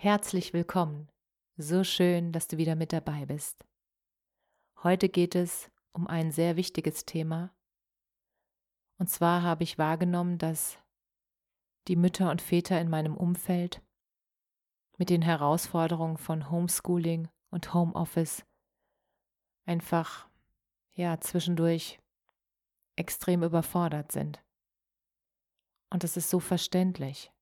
Herzlich willkommen. So schön, dass du wieder mit dabei bist. Heute geht es um ein sehr wichtiges Thema. Und zwar habe ich wahrgenommen, dass die Mütter und Väter in meinem Umfeld mit den Herausforderungen von Homeschooling und Homeoffice einfach ja zwischendurch extrem überfordert sind. Und das ist so verständlich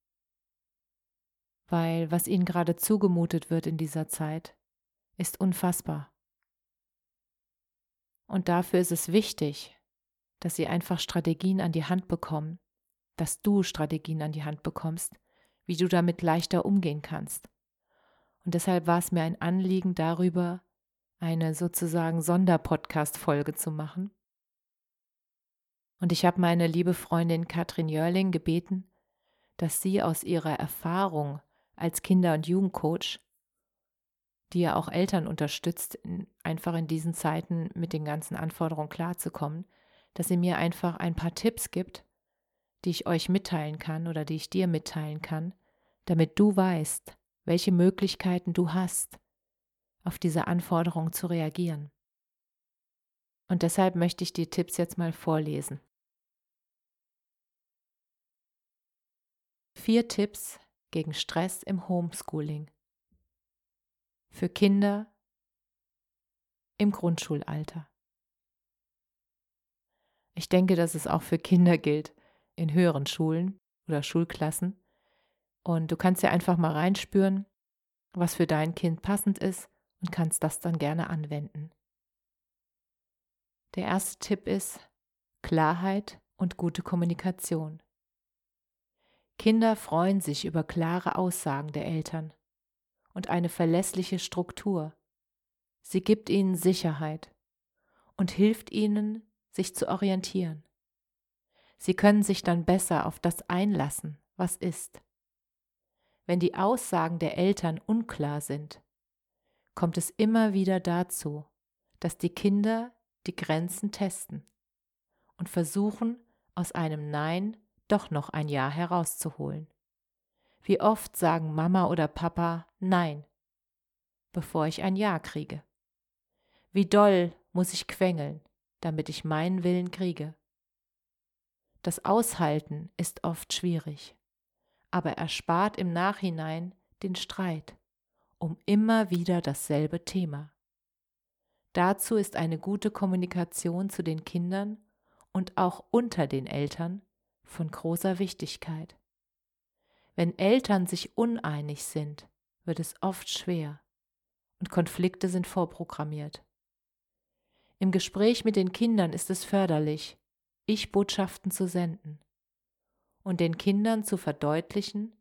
weil was ihnen gerade zugemutet wird in dieser Zeit, ist unfassbar. Und dafür ist es wichtig, dass sie einfach Strategien an die Hand bekommen, dass du Strategien an die Hand bekommst, wie du damit leichter umgehen kannst. Und deshalb war es mir ein Anliegen, darüber eine sozusagen Sonderpodcast-Folge zu machen. Und ich habe meine liebe Freundin Katrin Jörling gebeten, dass sie aus ihrer Erfahrung als Kinder- und Jugendcoach, die ja auch Eltern unterstützt, in, einfach in diesen Zeiten mit den ganzen Anforderungen klarzukommen, dass sie mir einfach ein paar Tipps gibt, die ich euch mitteilen kann oder die ich dir mitteilen kann, damit du weißt, welche Möglichkeiten du hast, auf diese Anforderungen zu reagieren. Und deshalb möchte ich die Tipps jetzt mal vorlesen. Vier Tipps, gegen Stress im Homeschooling. Für Kinder im Grundschulalter. Ich denke, dass es auch für Kinder gilt in höheren Schulen oder Schulklassen. Und du kannst ja einfach mal reinspüren, was für dein Kind passend ist und kannst das dann gerne anwenden. Der erste Tipp ist Klarheit und gute Kommunikation. Kinder freuen sich über klare Aussagen der Eltern und eine verlässliche Struktur. Sie gibt ihnen Sicherheit und hilft ihnen, sich zu orientieren. Sie können sich dann besser auf das einlassen, was ist. Wenn die Aussagen der Eltern unklar sind, kommt es immer wieder dazu, dass die Kinder die Grenzen testen und versuchen, aus einem Nein doch noch ein Ja herauszuholen. Wie oft sagen Mama oder Papa Nein, bevor ich ein Ja kriege? Wie doll muss ich quengeln, damit ich meinen Willen kriege? Das Aushalten ist oft schwierig, aber erspart im Nachhinein den Streit um immer wieder dasselbe Thema. Dazu ist eine gute Kommunikation zu den Kindern und auch unter den Eltern von großer Wichtigkeit. Wenn Eltern sich uneinig sind, wird es oft schwer und Konflikte sind vorprogrammiert. Im Gespräch mit den Kindern ist es förderlich, Ich-Botschaften zu senden und den Kindern zu verdeutlichen,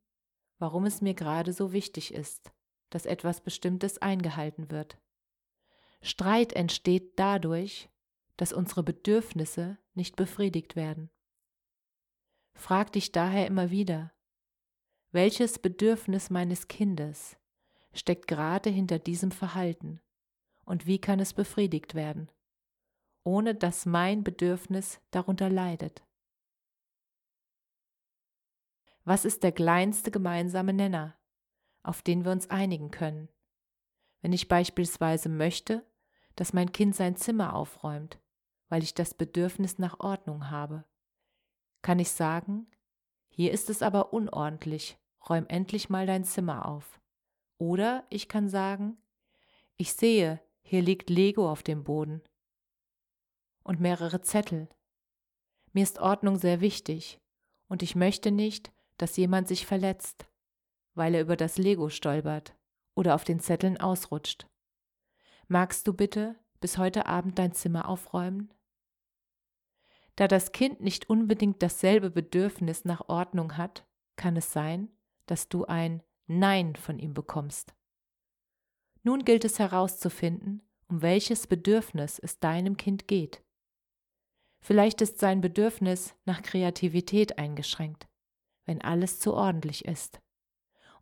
warum es mir gerade so wichtig ist, dass etwas Bestimmtes eingehalten wird. Streit entsteht dadurch, dass unsere Bedürfnisse nicht befriedigt werden. Frag dich daher immer wieder, welches Bedürfnis meines Kindes steckt gerade hinter diesem Verhalten und wie kann es befriedigt werden, ohne dass mein Bedürfnis darunter leidet. Was ist der kleinste gemeinsame Nenner, auf den wir uns einigen können? Wenn ich beispielsweise möchte, dass mein Kind sein Zimmer aufräumt, weil ich das Bedürfnis nach Ordnung habe, kann ich sagen, hier ist es aber unordentlich, räum endlich mal dein Zimmer auf. Oder ich kann sagen, ich sehe, hier liegt Lego auf dem Boden und mehrere Zettel. Mir ist Ordnung sehr wichtig und ich möchte nicht, dass jemand sich verletzt, weil er über das Lego stolpert oder auf den Zetteln ausrutscht. Magst du bitte bis heute Abend dein Zimmer aufräumen? Da das Kind nicht unbedingt dasselbe Bedürfnis nach Ordnung hat, kann es sein, dass du ein Nein von ihm bekommst. Nun gilt es herauszufinden, um welches Bedürfnis es deinem Kind geht. Vielleicht ist sein Bedürfnis nach Kreativität eingeschränkt, wenn alles zu ordentlich ist.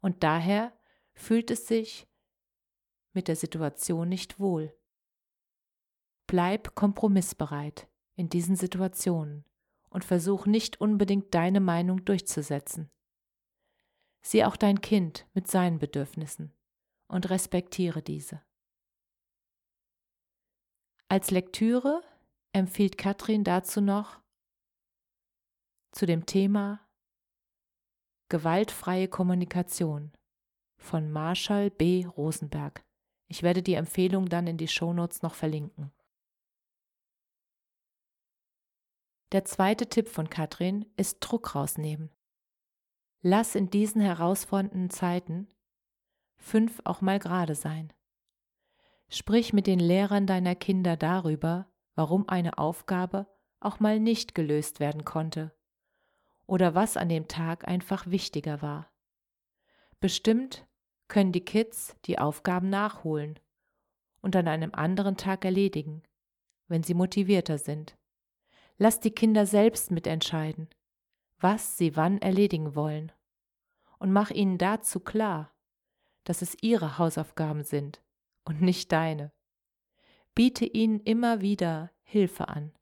Und daher fühlt es sich mit der Situation nicht wohl. Bleib kompromissbereit in diesen Situationen und versuch nicht unbedingt deine Meinung durchzusetzen. Sieh auch dein Kind mit seinen Bedürfnissen und respektiere diese. Als Lektüre empfiehlt Katrin dazu noch zu dem Thema Gewaltfreie Kommunikation von Marshall B. Rosenberg. Ich werde die Empfehlung dann in die Shownotes noch verlinken. Der zweite Tipp von Katrin ist Druck rausnehmen. Lass in diesen herausfordernden Zeiten fünf auch mal gerade sein. Sprich mit den Lehrern deiner Kinder darüber, warum eine Aufgabe auch mal nicht gelöst werden konnte oder was an dem Tag einfach wichtiger war. Bestimmt können die Kids die Aufgaben nachholen und an einem anderen Tag erledigen, wenn sie motivierter sind. Lass die Kinder selbst mitentscheiden, was sie wann erledigen wollen. Und mach ihnen dazu klar, dass es ihre Hausaufgaben sind und nicht deine. Biete ihnen immer wieder Hilfe an,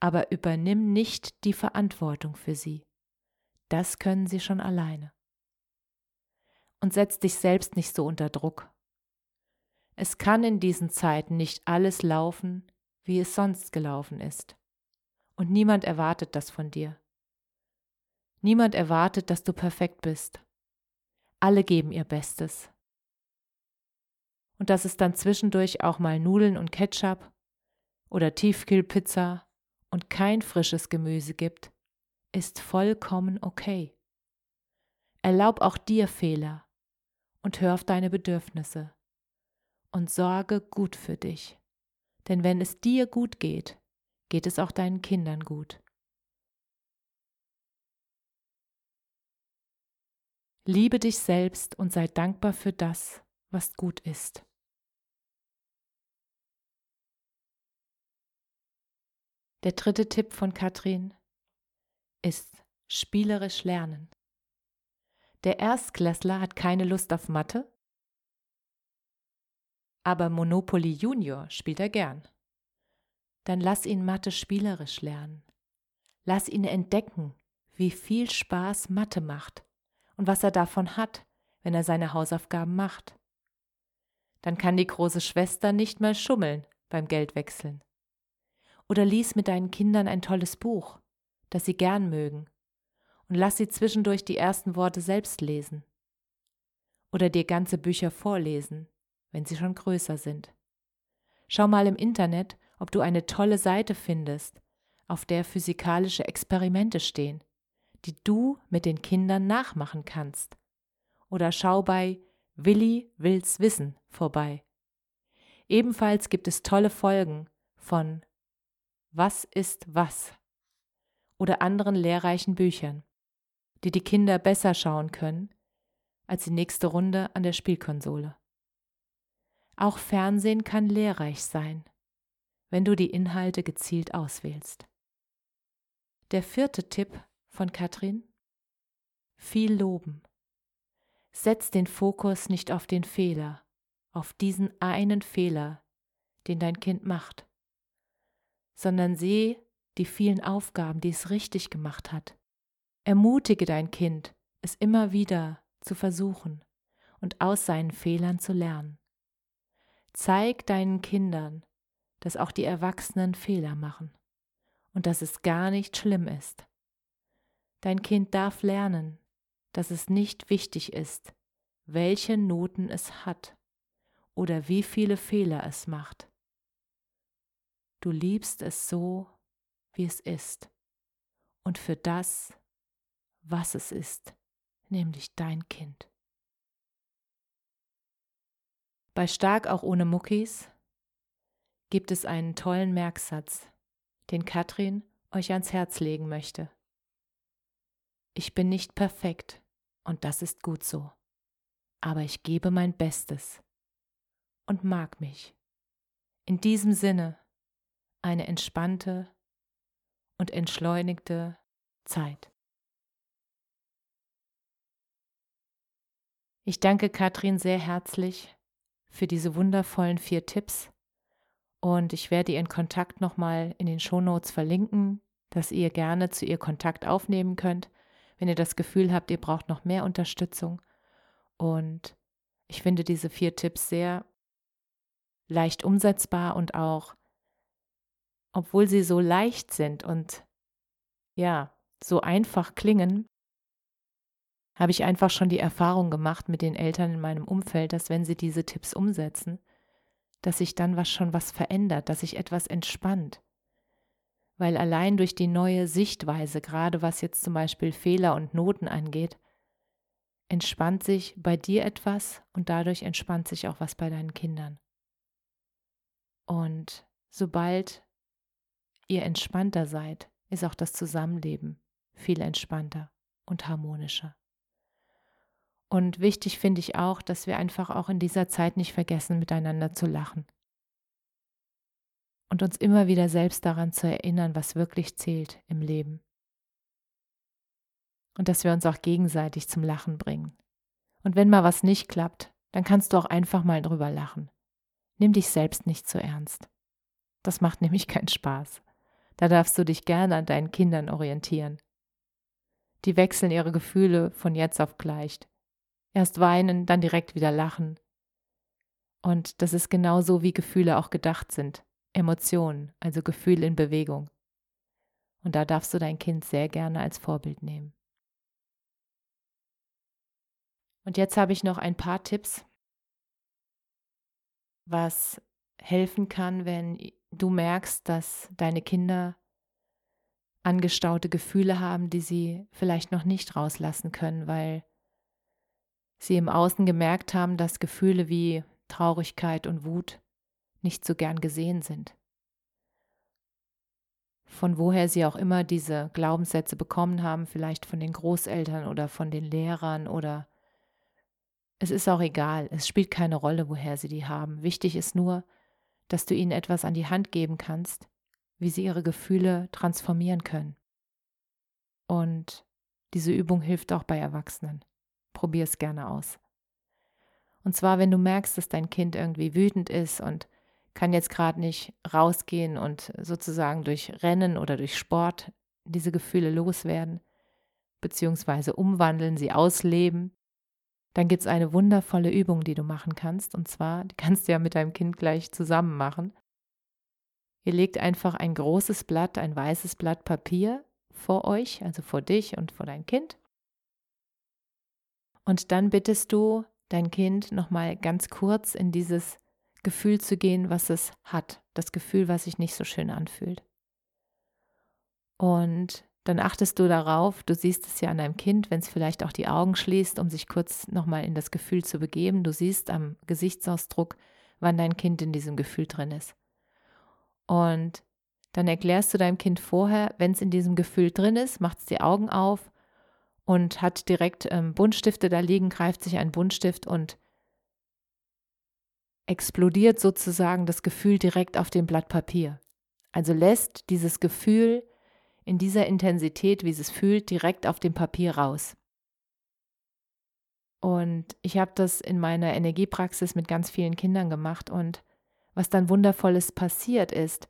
aber übernimm nicht die Verantwortung für sie. Das können sie schon alleine. Und setz dich selbst nicht so unter Druck. Es kann in diesen Zeiten nicht alles laufen, wie es sonst gelaufen ist und niemand erwartet das von dir. Niemand erwartet, dass du perfekt bist. Alle geben ihr Bestes. Und dass es dann zwischendurch auch mal Nudeln und Ketchup oder Tiefkühlpizza und kein frisches Gemüse gibt, ist vollkommen okay. Erlaub auch dir Fehler und hör auf deine Bedürfnisse und sorge gut für dich. Denn wenn es dir gut geht, geht es auch deinen Kindern gut. Liebe dich selbst und sei dankbar für das, was gut ist. Der dritte Tipp von Katrin ist spielerisch lernen. Der Erstklässler hat keine Lust auf Mathe, aber Monopoly Junior spielt er gern dann lass ihn Mathe spielerisch lernen. Lass ihn entdecken, wie viel Spaß Mathe macht und was er davon hat, wenn er seine Hausaufgaben macht. Dann kann die große Schwester nicht mal schummeln beim Geldwechseln. Oder lies mit deinen Kindern ein tolles Buch, das sie gern mögen, und lass sie zwischendurch die ersten Worte selbst lesen. Oder dir ganze Bücher vorlesen, wenn sie schon größer sind. Schau mal im Internet, ob du eine tolle Seite findest, auf der physikalische Experimente stehen, die du mit den Kindern nachmachen kannst. Oder schau bei Willi will's wissen vorbei. Ebenfalls gibt es tolle Folgen von Was ist was oder anderen lehrreichen Büchern, die die Kinder besser schauen können als die nächste Runde an der Spielkonsole. Auch Fernsehen kann lehrreich sein wenn du die Inhalte gezielt auswählst. Der vierte Tipp von Katrin? Viel loben. Setz den Fokus nicht auf den Fehler, auf diesen einen Fehler, den dein Kind macht, sondern seh die vielen Aufgaben, die es richtig gemacht hat. Ermutige dein Kind, es immer wieder zu versuchen und aus seinen Fehlern zu lernen. Zeig deinen Kindern, dass auch die Erwachsenen Fehler machen und dass es gar nicht schlimm ist. Dein Kind darf lernen, dass es nicht wichtig ist, welche Noten es hat oder wie viele Fehler es macht. Du liebst es so, wie es ist und für das, was es ist, nämlich dein Kind. Bei Stark auch ohne Muckis gibt es einen tollen Merksatz, den Katrin euch ans Herz legen möchte. Ich bin nicht perfekt und das ist gut so, aber ich gebe mein Bestes und mag mich. In diesem Sinne eine entspannte und entschleunigte Zeit. Ich danke Katrin sehr herzlich für diese wundervollen vier Tipps und ich werde ihren Kontakt nochmal in den Shownotes verlinken, dass ihr gerne zu ihr Kontakt aufnehmen könnt, wenn ihr das Gefühl habt, ihr braucht noch mehr Unterstützung. Und ich finde diese vier Tipps sehr leicht umsetzbar und auch, obwohl sie so leicht sind und ja, so einfach klingen, habe ich einfach schon die Erfahrung gemacht mit den Eltern in meinem Umfeld, dass wenn sie diese Tipps umsetzen, dass sich dann was schon was verändert, dass sich etwas entspannt. Weil allein durch die neue Sichtweise, gerade was jetzt zum Beispiel Fehler und Noten angeht, entspannt sich bei dir etwas und dadurch entspannt sich auch was bei deinen Kindern. Und sobald ihr entspannter seid, ist auch das Zusammenleben viel entspannter und harmonischer. Und wichtig finde ich auch, dass wir einfach auch in dieser Zeit nicht vergessen, miteinander zu lachen. Und uns immer wieder selbst daran zu erinnern, was wirklich zählt im Leben. Und dass wir uns auch gegenseitig zum Lachen bringen. Und wenn mal was nicht klappt, dann kannst du auch einfach mal drüber lachen. Nimm dich selbst nicht zu ernst. Das macht nämlich keinen Spaß. Da darfst du dich gerne an deinen Kindern orientieren. Die wechseln ihre Gefühle von jetzt auf gleich. Erst weinen, dann direkt wieder lachen. Und das ist genau so, wie Gefühle auch gedacht sind. Emotionen, also Gefühl in Bewegung. Und da darfst du dein Kind sehr gerne als Vorbild nehmen. Und jetzt habe ich noch ein paar Tipps, was helfen kann, wenn du merkst, dass deine Kinder angestaute Gefühle haben, die sie vielleicht noch nicht rauslassen können, weil sie im Außen gemerkt haben, dass Gefühle wie Traurigkeit und Wut nicht so gern gesehen sind. Von woher sie auch immer diese Glaubenssätze bekommen haben, vielleicht von den Großeltern oder von den Lehrern oder es ist auch egal, es spielt keine Rolle, woher sie die haben. Wichtig ist nur, dass du ihnen etwas an die Hand geben kannst, wie sie ihre Gefühle transformieren können. Und diese Übung hilft auch bei Erwachsenen. Probier es gerne aus. Und zwar, wenn du merkst, dass dein Kind irgendwie wütend ist und kann jetzt gerade nicht rausgehen und sozusagen durch Rennen oder durch Sport diese Gefühle loswerden, beziehungsweise umwandeln, sie ausleben, dann gibt es eine wundervolle Übung, die du machen kannst. Und zwar, die kannst du ja mit deinem Kind gleich zusammen machen. Ihr legt einfach ein großes Blatt, ein weißes Blatt Papier vor euch, also vor dich und vor dein Kind. Und dann bittest du dein Kind nochmal ganz kurz in dieses Gefühl zu gehen, was es hat. Das Gefühl, was sich nicht so schön anfühlt. Und dann achtest du darauf, du siehst es ja an deinem Kind, wenn es vielleicht auch die Augen schließt, um sich kurz nochmal in das Gefühl zu begeben. Du siehst am Gesichtsausdruck, wann dein Kind in diesem Gefühl drin ist. Und dann erklärst du deinem Kind vorher, wenn es in diesem Gefühl drin ist, macht es die Augen auf und hat direkt ähm, Buntstifte da liegen, greift sich einen Buntstift und explodiert sozusagen das Gefühl direkt auf dem Blatt Papier. Also lässt dieses Gefühl in dieser Intensität, wie es fühlt, direkt auf dem Papier raus. Und ich habe das in meiner Energiepraxis mit ganz vielen Kindern gemacht und was dann wundervolles passiert ist,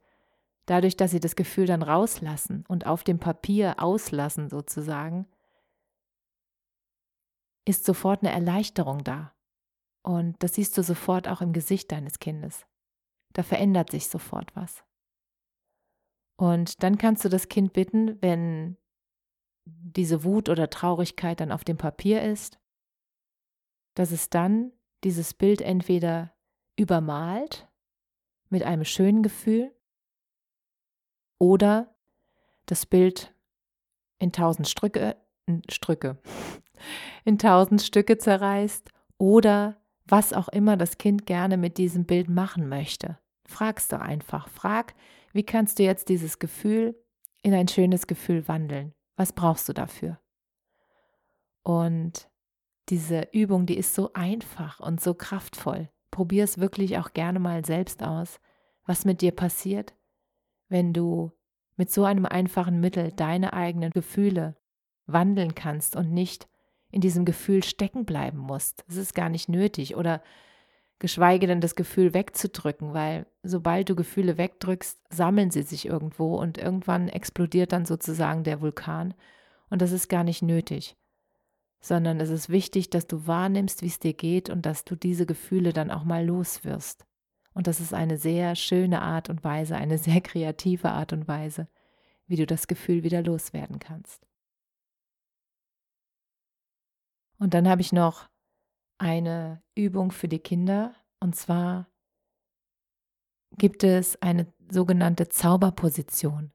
dadurch, dass sie das Gefühl dann rauslassen und auf dem Papier auslassen sozusagen, ist sofort eine Erleichterung da. Und das siehst du sofort auch im Gesicht deines Kindes. Da verändert sich sofort was. Und dann kannst du das Kind bitten, wenn diese Wut oder Traurigkeit dann auf dem Papier ist, dass es dann dieses Bild entweder übermalt mit einem schönen Gefühl oder das Bild in tausend Strücke, Strücke, in tausend Stücke zerreißt oder was auch immer das Kind gerne mit diesem Bild machen möchte. Fragst du einfach. Frag, wie kannst du jetzt dieses Gefühl in ein schönes Gefühl wandeln? Was brauchst du dafür? Und diese Übung, die ist so einfach und so kraftvoll. Probier es wirklich auch gerne mal selbst aus, was mit dir passiert, wenn du mit so einem einfachen Mittel deine eigenen Gefühle wandeln kannst und nicht in diesem Gefühl stecken bleiben musst. Es ist gar nicht nötig oder geschweige denn das Gefühl wegzudrücken, weil sobald du Gefühle wegdrückst, sammeln sie sich irgendwo und irgendwann explodiert dann sozusagen der Vulkan und das ist gar nicht nötig, sondern es ist wichtig, dass du wahrnimmst, wie es dir geht und dass du diese Gefühle dann auch mal loswirst. Und das ist eine sehr schöne Art und Weise, eine sehr kreative Art und Weise, wie du das Gefühl wieder loswerden kannst. Und dann habe ich noch eine Übung für die Kinder. Und zwar gibt es eine sogenannte Zauberposition.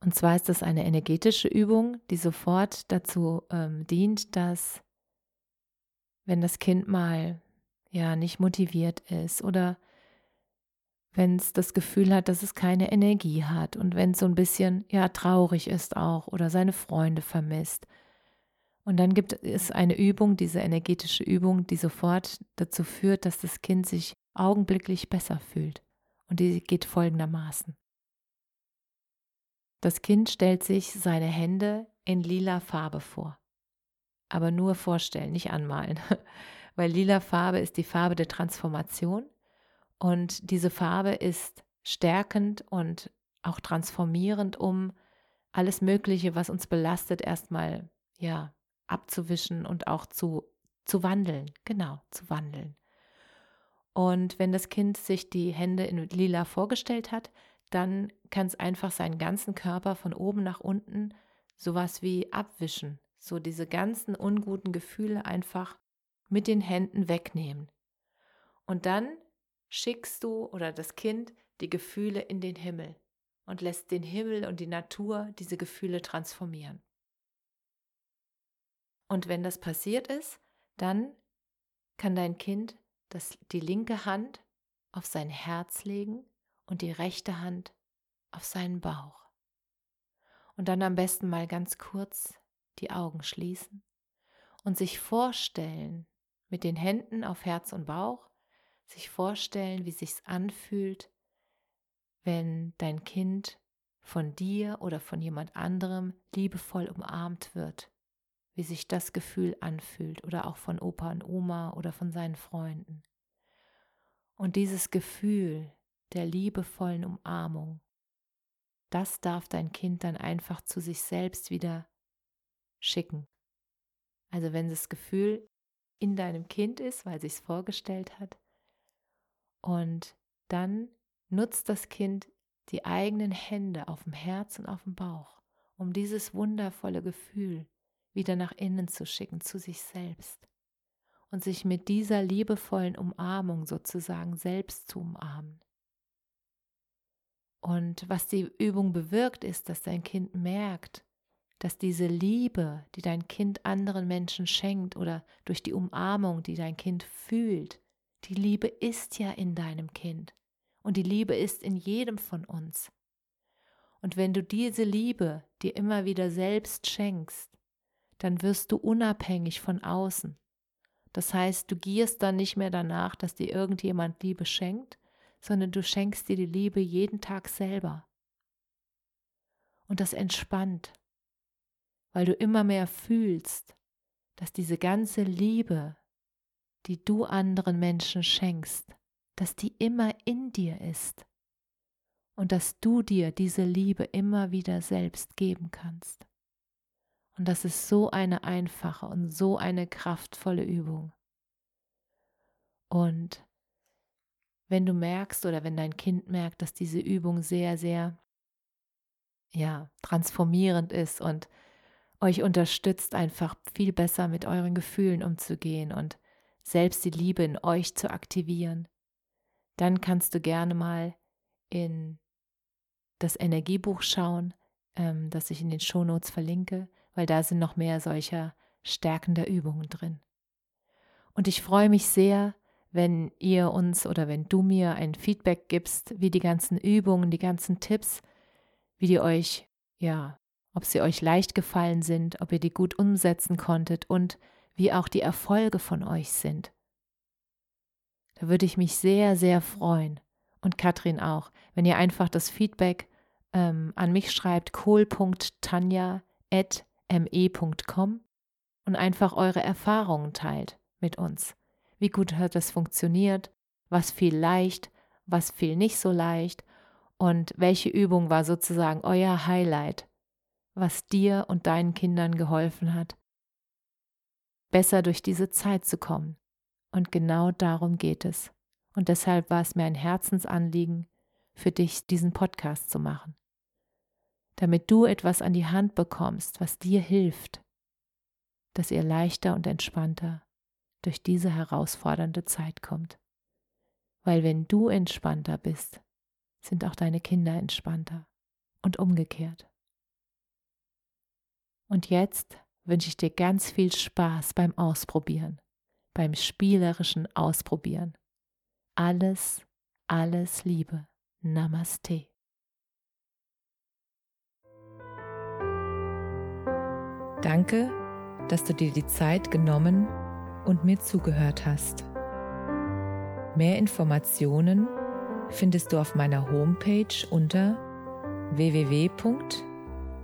Und zwar ist das eine energetische Übung, die sofort dazu ähm, dient, dass wenn das Kind mal ja nicht motiviert ist oder wenn es das Gefühl hat, dass es keine Energie hat und wenn es so ein bisschen ja traurig ist auch oder seine Freunde vermisst. Und dann gibt es eine Übung, diese energetische Übung, die sofort dazu führt, dass das Kind sich augenblicklich besser fühlt. Und die geht folgendermaßen. Das Kind stellt sich seine Hände in lila Farbe vor. Aber nur vorstellen, nicht anmalen, weil lila Farbe ist die Farbe der Transformation und diese Farbe ist stärkend und auch transformierend, um alles Mögliche, was uns belastet, erstmal ja abzuwischen und auch zu, zu wandeln. Genau, zu wandeln. Und wenn das Kind sich die Hände in lila vorgestellt hat, dann kann es einfach seinen ganzen Körper von oben nach unten sowas wie abwischen, so diese ganzen unguten Gefühle einfach mit den Händen wegnehmen. Und dann schickst du oder das Kind die Gefühle in den Himmel und lässt den Himmel und die Natur diese Gefühle transformieren. Und wenn das passiert ist, dann kann dein Kind das, die linke Hand auf sein Herz legen und die rechte Hand auf seinen Bauch. Und dann am besten mal ganz kurz die Augen schließen und sich vorstellen, mit den Händen auf Herz und Bauch, sich vorstellen, wie sich's anfühlt, wenn dein Kind von dir oder von jemand anderem liebevoll umarmt wird, wie sich das Gefühl anfühlt oder auch von Opa und Oma oder von seinen Freunden. Und dieses Gefühl der liebevollen Umarmung, das darf dein Kind dann einfach zu sich selbst wieder schicken. Also wenn das Gefühl in deinem Kind ist, weil sich es vorgestellt hat, und dann nutzt das Kind die eigenen Hände auf dem Herz und auf dem Bauch, um dieses wundervolle Gefühl wieder nach innen zu schicken, zu sich selbst. Und sich mit dieser liebevollen Umarmung sozusagen selbst zu umarmen. Und was die Übung bewirkt, ist, dass dein Kind merkt, dass diese Liebe, die dein Kind anderen Menschen schenkt oder durch die Umarmung, die dein Kind fühlt, die Liebe ist ja in deinem Kind und die Liebe ist in jedem von uns. Und wenn du diese Liebe dir immer wieder selbst schenkst, dann wirst du unabhängig von außen. Das heißt, du gierst dann nicht mehr danach, dass dir irgendjemand Liebe schenkt, sondern du schenkst dir die Liebe jeden Tag selber. Und das entspannt, weil du immer mehr fühlst, dass diese ganze Liebe, die du anderen Menschen schenkst, dass die immer in dir ist und dass du dir diese Liebe immer wieder selbst geben kannst. Und das ist so eine einfache und so eine kraftvolle Übung. Und wenn du merkst oder wenn dein Kind merkt, dass diese Übung sehr, sehr ja, transformierend ist und euch unterstützt, einfach viel besser mit euren Gefühlen umzugehen und selbst die Liebe in euch zu aktivieren, dann kannst du gerne mal in das Energiebuch schauen, ähm, das ich in den Shownotes verlinke, weil da sind noch mehr solcher stärkender Übungen drin. Und ich freue mich sehr, wenn ihr uns oder wenn du mir ein Feedback gibst, wie die ganzen Übungen, die ganzen Tipps, wie die euch, ja, ob sie euch leicht gefallen sind, ob ihr die gut umsetzen konntet und wie auch die Erfolge von euch sind. Da würde ich mich sehr, sehr freuen. Und Katrin auch, wenn ihr einfach das Feedback ähm, an mich schreibt, kohl.tanja.me.com und einfach eure Erfahrungen teilt mit uns. Wie gut hat das funktioniert? Was fiel leicht? Was fiel nicht so leicht? Und welche Übung war sozusagen euer Highlight, was dir und deinen Kindern geholfen hat, besser durch diese Zeit zu kommen? Und genau darum geht es. Und deshalb war es mir ein Herzensanliegen, für dich diesen Podcast zu machen. Damit du etwas an die Hand bekommst, was dir hilft, dass ihr leichter und entspannter durch diese herausfordernde Zeit kommt. Weil wenn du entspannter bist, sind auch deine Kinder entspannter und umgekehrt. Und jetzt wünsche ich dir ganz viel Spaß beim Ausprobieren, beim spielerischen Ausprobieren. Alles, alles Liebe. Namaste. Danke, dass du dir die Zeit genommen und mir zugehört hast. Mehr Informationen findest du auf meiner Homepage unter